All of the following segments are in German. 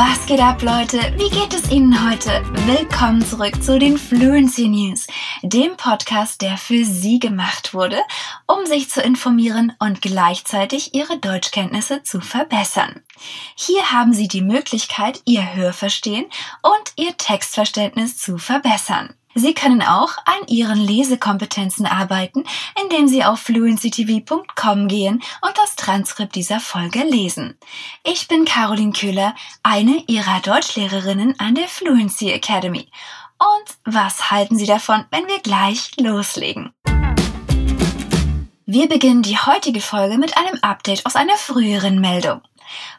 Was geht ab, Leute? Wie geht es Ihnen heute? Willkommen zurück zu den Fluency News, dem Podcast, der für Sie gemacht wurde, um sich zu informieren und gleichzeitig Ihre Deutschkenntnisse zu verbessern. Hier haben Sie die Möglichkeit, Ihr Hörverstehen und Ihr Textverständnis zu verbessern. Sie können auch an Ihren Lesekompetenzen arbeiten, indem Sie auf fluencytv.com gehen und das Transkript dieser Folge lesen. Ich bin Caroline Köhler, eine Ihrer Deutschlehrerinnen an der Fluency Academy. Und was halten Sie davon, wenn wir gleich loslegen? Wir beginnen die heutige Folge mit einem Update aus einer früheren Meldung.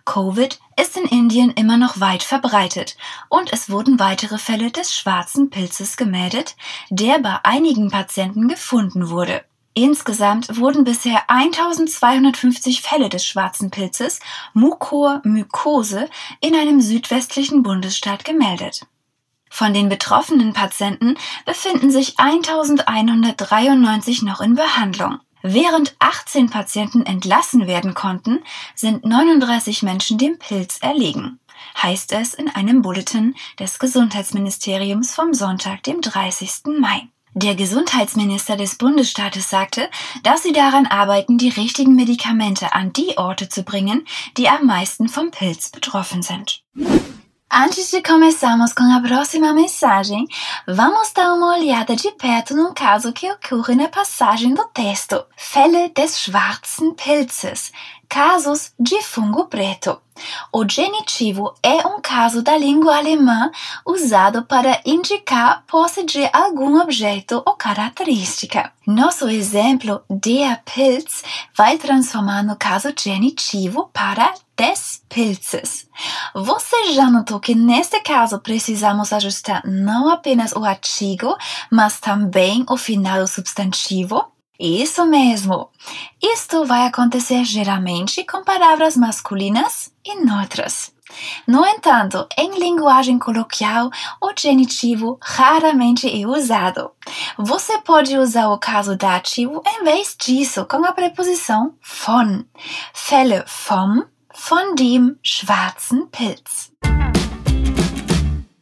Covid ist in Indien immer noch weit verbreitet und es wurden weitere Fälle des schwarzen Pilzes gemeldet, der bei einigen Patienten gefunden wurde. Insgesamt wurden bisher 1250 Fälle des schwarzen Pilzes Mukormykose in einem südwestlichen Bundesstaat gemeldet. Von den betroffenen Patienten befinden sich 1193 noch in Behandlung. Während 18 Patienten entlassen werden konnten, sind 39 Menschen dem Pilz erlegen, heißt es in einem Bulletin des Gesundheitsministeriums vom Sonntag, dem 30. Mai. Der Gesundheitsminister des Bundesstaates sagte, dass sie daran arbeiten, die richtigen Medikamente an die Orte zu bringen, die am meisten vom Pilz betroffen sind. Antes de começarmos com a próxima mensagem, vamos dar uma olhada de perto num caso que ocorre na passagem do texto. Fälle des schwarzen Pilzes. Casos de fungo preto. O genitivo é um caso da língua alemã usado para indicar posse de algum objeto ou característica. Nosso exemplo, der Pilz, vai transformar no caso genitivo para des pilzes. Você já notou que neste caso precisamos ajustar não apenas o artigo, mas também o final do substantivo? Isso mesmo! Isto vai acontecer geralmente com palavras masculinas e neutras. No entanto, em linguagem coloquial, o genitivo raramente é usado. Você pode usar o caso dativo em vez disso com a preposição von. Fälle vom, von dem schwarzen Pilz.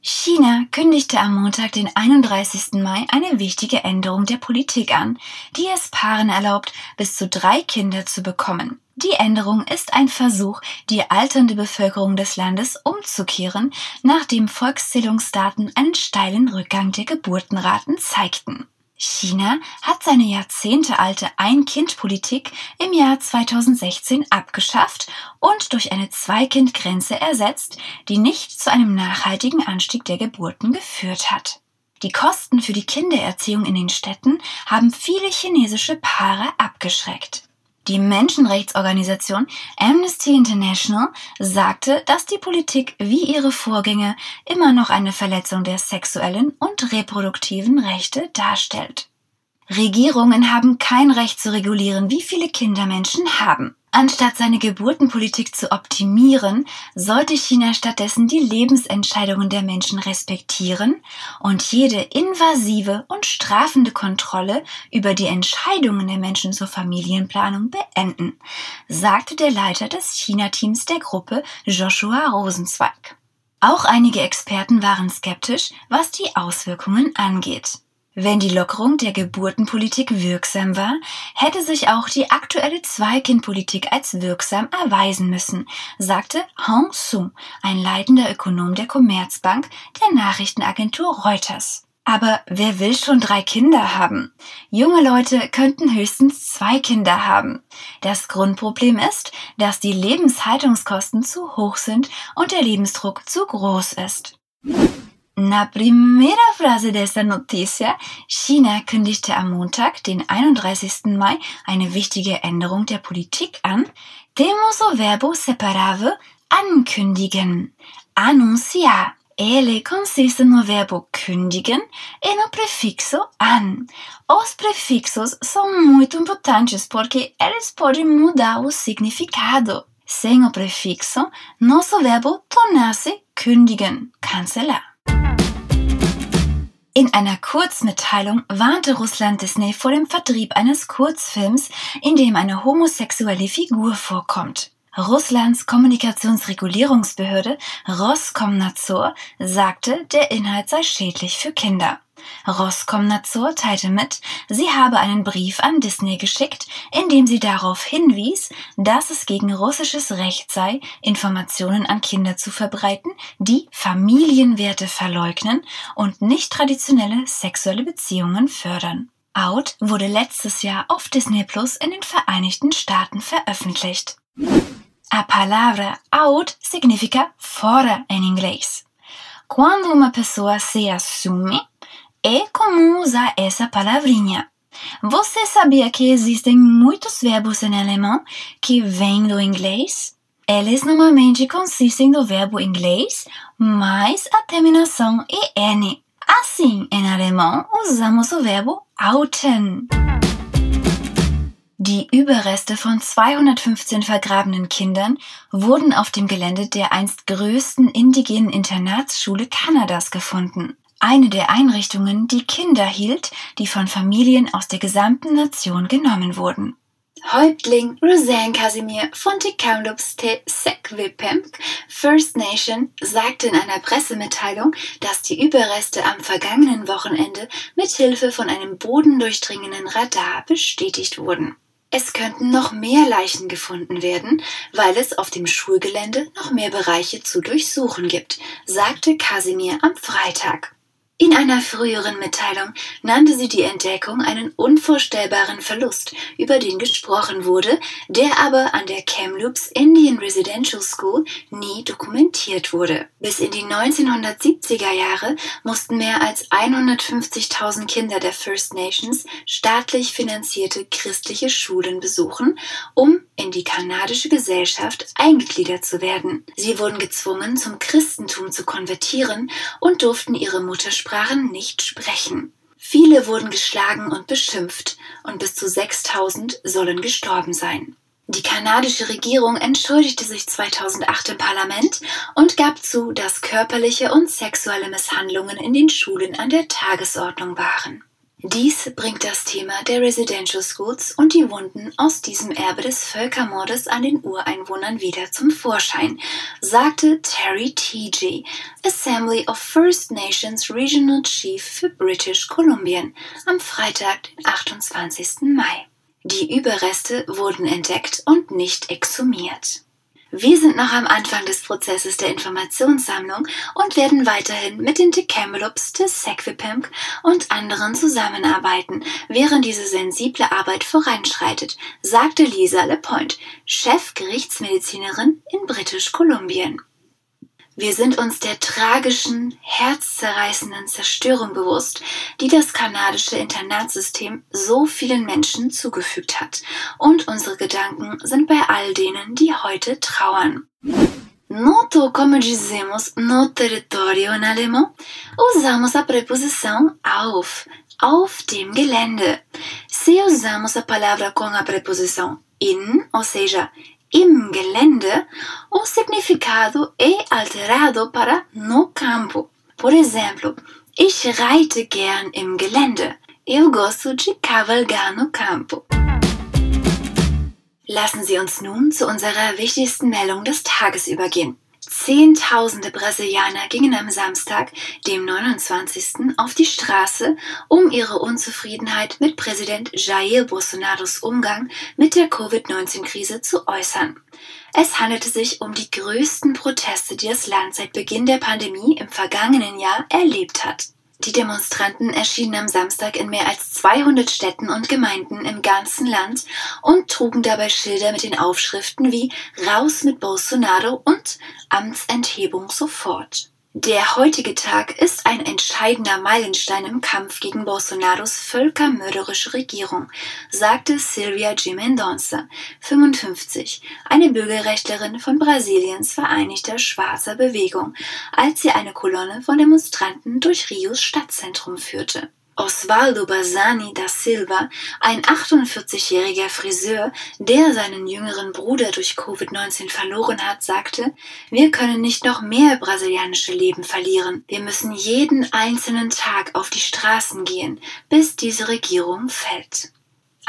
China kündigte am Montag, den 31. Mai, eine wichtige Änderung der Politik an, die es Paaren erlaubt, bis zu drei Kinder zu bekommen. Die Änderung ist ein Versuch, die alternde Bevölkerung des Landes umzukehren, nachdem Volkszählungsdaten einen steilen Rückgang der Geburtenraten zeigten. China hat seine jahrzehntealte Ein-Kind-Politik im Jahr 2016 abgeschafft und durch eine Zwei-Kind-Grenze ersetzt, die nicht zu einem nachhaltigen Anstieg der Geburten geführt hat. Die Kosten für die Kindererziehung in den Städten haben viele chinesische Paare abgeschreckt. Die Menschenrechtsorganisation Amnesty International sagte, dass die Politik wie ihre Vorgänger immer noch eine Verletzung der sexuellen und reproduktiven Rechte darstellt. Regierungen haben kein Recht zu regulieren, wie viele Kinder Menschen haben. Anstatt seine Geburtenpolitik zu optimieren, sollte China stattdessen die Lebensentscheidungen der Menschen respektieren und jede invasive und strafende Kontrolle über die Entscheidungen der Menschen zur Familienplanung beenden, sagte der Leiter des China-Teams der Gruppe Joshua Rosenzweig. Auch einige Experten waren skeptisch, was die Auswirkungen angeht. Wenn die Lockerung der Geburtenpolitik wirksam war, hätte sich auch die aktuelle Zweikindpolitik als wirksam erweisen müssen, sagte Hong Su, ein leitender Ökonom der Commerzbank der Nachrichtenagentur Reuters. Aber wer will schon drei Kinder haben? Junge Leute könnten höchstens zwei Kinder haben. Das Grundproblem ist, dass die Lebenshaltungskosten zu hoch sind und der Lebensdruck zu groß ist. Na primera frase desta noticia, China kündigte am Montag, den 31. Mai, eine wichtige Änderung der Politik an. Temos o verbo separado ankündigen, anunciar. Ele consiste no verbo kündigen e no prefixo an. Os prefixos são muito importantes porque eles podem mudar o significado. Sem o prefixo, nosso verbo torna-se kündigen, cancelar. In einer Kurzmitteilung warnte Russland Disney vor dem Vertrieb eines Kurzfilms, in dem eine homosexuelle Figur vorkommt. Russlands Kommunikationsregulierungsbehörde Roskomnadzor sagte, der Inhalt sei schädlich für Kinder. Roskomnadzor teilte mit, sie habe einen Brief an Disney geschickt, in dem sie darauf hinwies, dass es gegen russisches Recht sei, Informationen an Kinder zu verbreiten, die Familienwerte verleugnen und nicht traditionelle sexuelle Beziehungen fördern. Out wurde letztes Jahr auf Disney Plus in den Vereinigten Staaten veröffentlicht. A palavra out significa fora em inglês. Quando uma pessoa se assume, é comum usar essa palavrinha. Você sabia que existem muitos verbos em alemão que vêm do inglês? Eles normalmente consistem do verbo inglês mais a terminação en. Assim, em alemão, usamos o verbo outen. Die Überreste von 215 vergrabenen Kindern wurden auf dem Gelände der einst größten indigenen Internatsschule Kanadas gefunden. Eine der Einrichtungen, die Kinder hielt, die von Familien aus der gesamten Nation genommen wurden. Häuptling Roseanne Casimir von Kamloops Te Sekwepemk First Nation sagte in einer Pressemitteilung, dass die Überreste am vergangenen Wochenende mit Hilfe von einem bodendurchdringenden Radar bestätigt wurden. Es könnten noch mehr Leichen gefunden werden, weil es auf dem Schulgelände noch mehr Bereiche zu durchsuchen gibt, sagte Casimir am Freitag. In einer früheren Mitteilung nannte sie die Entdeckung einen unvorstellbaren Verlust, über den gesprochen wurde, der aber an der Kamloops Indian Residential School nie dokumentiert wurde. Bis in die 1970er Jahre mussten mehr als 150.000 Kinder der First Nations staatlich finanzierte christliche Schulen besuchen, um in die kanadische Gesellschaft eingegliedert zu werden. Sie wurden gezwungen, zum Christentum zu konvertieren und durften ihre Muttersprache Sprachen nicht sprechen. Viele wurden geschlagen und beschimpft und bis zu 6000 sollen gestorben sein. Die kanadische Regierung entschuldigte sich 2008 im Parlament und gab zu, dass körperliche und sexuelle Misshandlungen in den Schulen an der Tagesordnung waren. Dies bringt das Thema der Residential Schools und die Wunden aus diesem Erbe des Völkermordes an den Ureinwohnern wieder zum Vorschein, sagte Terry T.G., Assembly of First Nations Regional Chief für British Columbia, am Freitag, den 28. Mai. Die Überreste wurden entdeckt und nicht exhumiert. Wir sind noch am Anfang des Prozesses der Informationssammlung und werden weiterhin mit den Decamelops des Sequipimp und anderen zusammenarbeiten, während diese sensible Arbeit voranschreitet, sagte Lisa LePoint, Chefgerichtsmedizinerin in Britisch-Kolumbien. Wir sind uns der tragischen, herzzerreißenden Zerstörung bewusst, die das kanadische Internatssystem so vielen Menschen zugefügt hat. Und unsere Gedanken sind bei all denen, die heute trauern. Noto, como dizemos no território en alemão, usamos a preposição auf, auf dem Gelände. Se usamos a palavra com a preposição in, ou seja, im Gelände, o significado é alterado para no campo. Por exemplo, ich reite gern im Gelände. Eu gosto de cavalgar no campo. Lassen Sie uns nun zu unserer wichtigsten Meldung des Tages übergehen. Zehntausende Brasilianer gingen am Samstag, dem 29. auf die Straße, um ihre Unzufriedenheit mit Präsident Jair Bolsonaros Umgang mit der Covid-19-Krise zu äußern. Es handelte sich um die größten Proteste, die das Land seit Beginn der Pandemie im vergangenen Jahr erlebt hat. Die Demonstranten erschienen am Samstag in mehr als 200 Städten und Gemeinden im ganzen Land und trugen dabei Schilder mit den Aufschriften wie Raus mit Bolsonaro und Amtsenthebung sofort. Der heutige Tag ist ein entscheidender Meilenstein im Kampf gegen Bolsonaros völkermörderische Regierung, sagte Silvia G. Mendonça, 55, eine Bürgerrechtlerin von Brasiliens Vereinigter Schwarzer Bewegung, als sie eine Kolonne von Demonstranten durch Rios Stadtzentrum führte. Osvaldo Bassani da Silva, ein 48-jähriger Friseur, der seinen jüngeren Bruder durch Covid-19 verloren hat, sagte, wir können nicht noch mehr brasilianische Leben verlieren. Wir müssen jeden einzelnen Tag auf die Straßen gehen, bis diese Regierung fällt.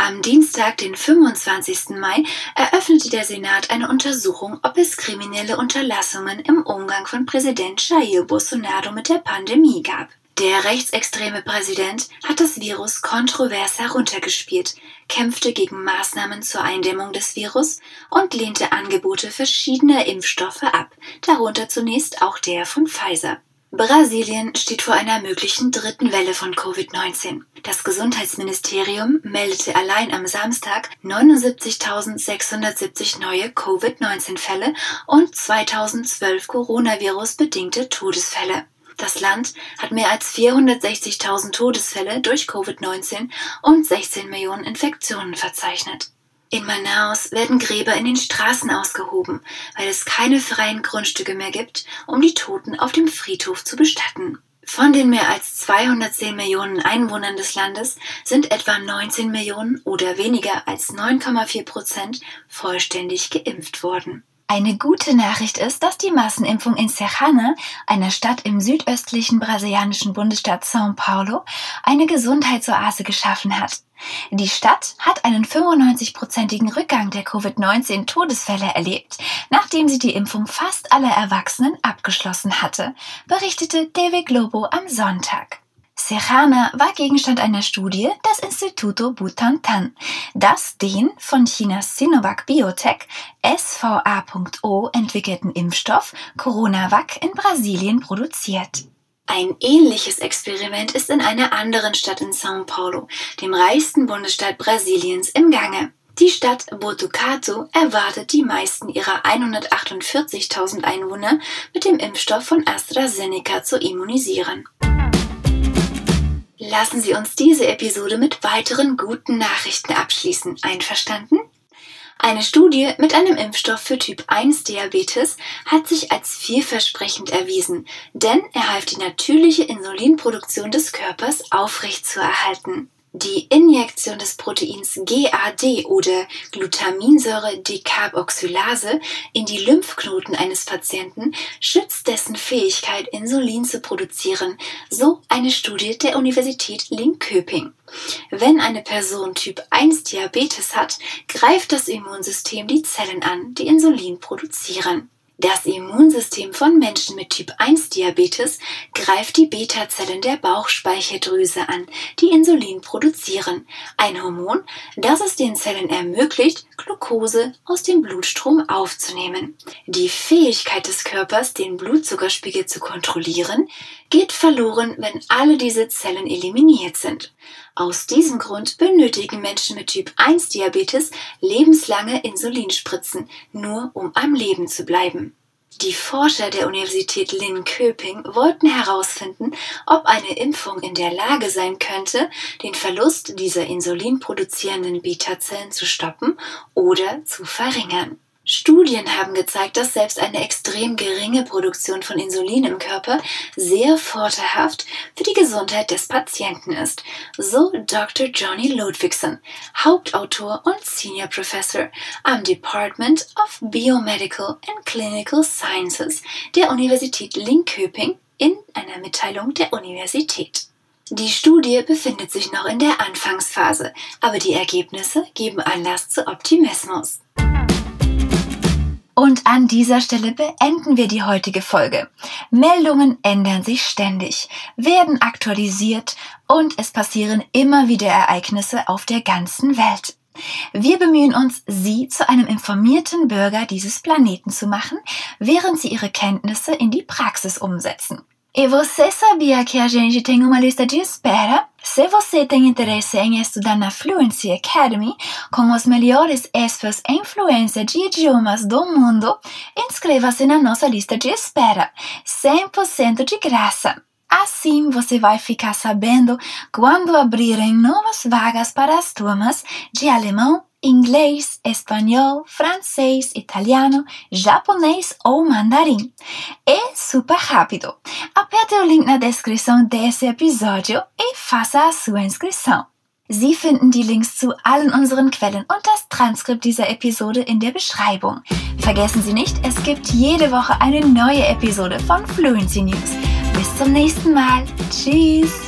Am Dienstag, den 25. Mai, eröffnete der Senat eine Untersuchung, ob es kriminelle Unterlassungen im Umgang von Präsident Jair Bolsonaro mit der Pandemie gab. Der rechtsextreme Präsident hat das Virus kontrovers heruntergespielt, kämpfte gegen Maßnahmen zur Eindämmung des Virus und lehnte Angebote verschiedener Impfstoffe ab, darunter zunächst auch der von Pfizer. Brasilien steht vor einer möglichen dritten Welle von Covid-19. Das Gesundheitsministerium meldete allein am Samstag 79.670 neue Covid-19-Fälle und 2012 Coronavirus-bedingte Todesfälle. Das Land hat mehr als 460.000 Todesfälle durch Covid-19 und 16 Millionen Infektionen verzeichnet. In Manaus werden Gräber in den Straßen ausgehoben, weil es keine freien Grundstücke mehr gibt, um die Toten auf dem Friedhof zu bestatten. Von den mehr als 210 Millionen Einwohnern des Landes sind etwa 19 Millionen oder weniger als 9,4 Prozent vollständig geimpft worden. Eine gute Nachricht ist, dass die Massenimpfung in Serrana, einer Stadt im südöstlichen brasilianischen Bundesstaat São Paulo, eine Gesundheitsoase geschaffen hat. Die Stadt hat einen 95-prozentigen Rückgang der Covid-19-Todesfälle erlebt, nachdem sie die Impfung fast aller Erwachsenen abgeschlossen hatte, berichtete David Globo am Sonntag. Serrana war Gegenstand einer Studie des Instituto Butantan, das den von Chinas Sinovac Biotech SVA.O entwickelten Impfstoff CoronaVac in Brasilien produziert. Ein ähnliches Experiment ist in einer anderen Stadt in São Paulo, dem reichsten Bundesstaat Brasiliens, im Gange. Die Stadt Botucatu erwartet die meisten ihrer 148.000 Einwohner mit dem Impfstoff von AstraZeneca zu immunisieren. Lassen Sie uns diese Episode mit weiteren guten Nachrichten abschließen. Einverstanden? Eine Studie mit einem Impfstoff für Typ 1 Diabetes hat sich als vielversprechend erwiesen, denn er half die natürliche Insulinproduktion des Körpers aufrechtzuerhalten. Die Injektion des Proteins GAD oder Glutaminsäure-Decarboxylase in die Lymphknoten eines Patienten schützt dessen Fähigkeit, Insulin zu produzieren, so eine Studie der Universität Linköping. Wenn eine Person Typ 1 Diabetes hat, greift das Immunsystem die Zellen an, die Insulin produzieren. Das Immunsystem von Menschen mit Typ 1 Diabetes greift die Beta-Zellen der Bauchspeicheldrüse an, die Insulin produzieren, ein Hormon, das es den Zellen ermöglicht, Glucose aus dem Blutstrom aufzunehmen. Die Fähigkeit des Körpers, den Blutzuckerspiegel zu kontrollieren, geht verloren, wenn alle diese Zellen eliminiert sind. Aus diesem Grund benötigen Menschen mit Typ 1 Diabetes lebenslange Insulinspritzen, nur um am Leben zu bleiben. Die Forscher der Universität Linköping wollten herausfinden, ob eine Impfung in der Lage sein könnte, den Verlust dieser insulinproduzierenden Beta-Zellen zu stoppen oder zu verringern. Studien haben gezeigt, dass selbst eine extrem geringe Produktion von Insulin im Körper sehr vorteilhaft für die Gesundheit des Patienten ist, so Dr. Johnny Ludwigson, Hauptautor und Senior Professor am Department of Biomedical and Clinical Sciences der Universität Linköping in einer Mitteilung der Universität. Die Studie befindet sich noch in der Anfangsphase, aber die Ergebnisse geben Anlass zu Optimismus. Und an dieser Stelle beenden wir die heutige Folge. Meldungen ändern sich ständig, werden aktualisiert und es passieren immer wieder Ereignisse auf der ganzen Welt. Wir bemühen uns, Sie zu einem informierten Bürger dieses Planeten zu machen, während Sie Ihre Kenntnisse in die Praxis umsetzen. E você sabia que a gente tem uma lista de espera? Se você tem interesse em estudar na Fluency Academy com os melhores experts em fluência de idiomas do mundo, inscreva-se na nossa lista de espera, 100% de graça. Assim você vai ficar sabendo quando abrirem novas vagas para as turmas de alemão, inglês, espanhol, francês, italiano, japonês ou mandarim. É super rápido. Aperte o link na descrição desse episódio e faça a sua inscrição. Sie finden die Links zu allen unseren Quellen und das Transkript dieser Episode in der Beschreibung. Vergessen Sie nicht, es gibt jede Woche eine neue Episode von Fluency News. Bis zum nächsten Mal. Tschüss.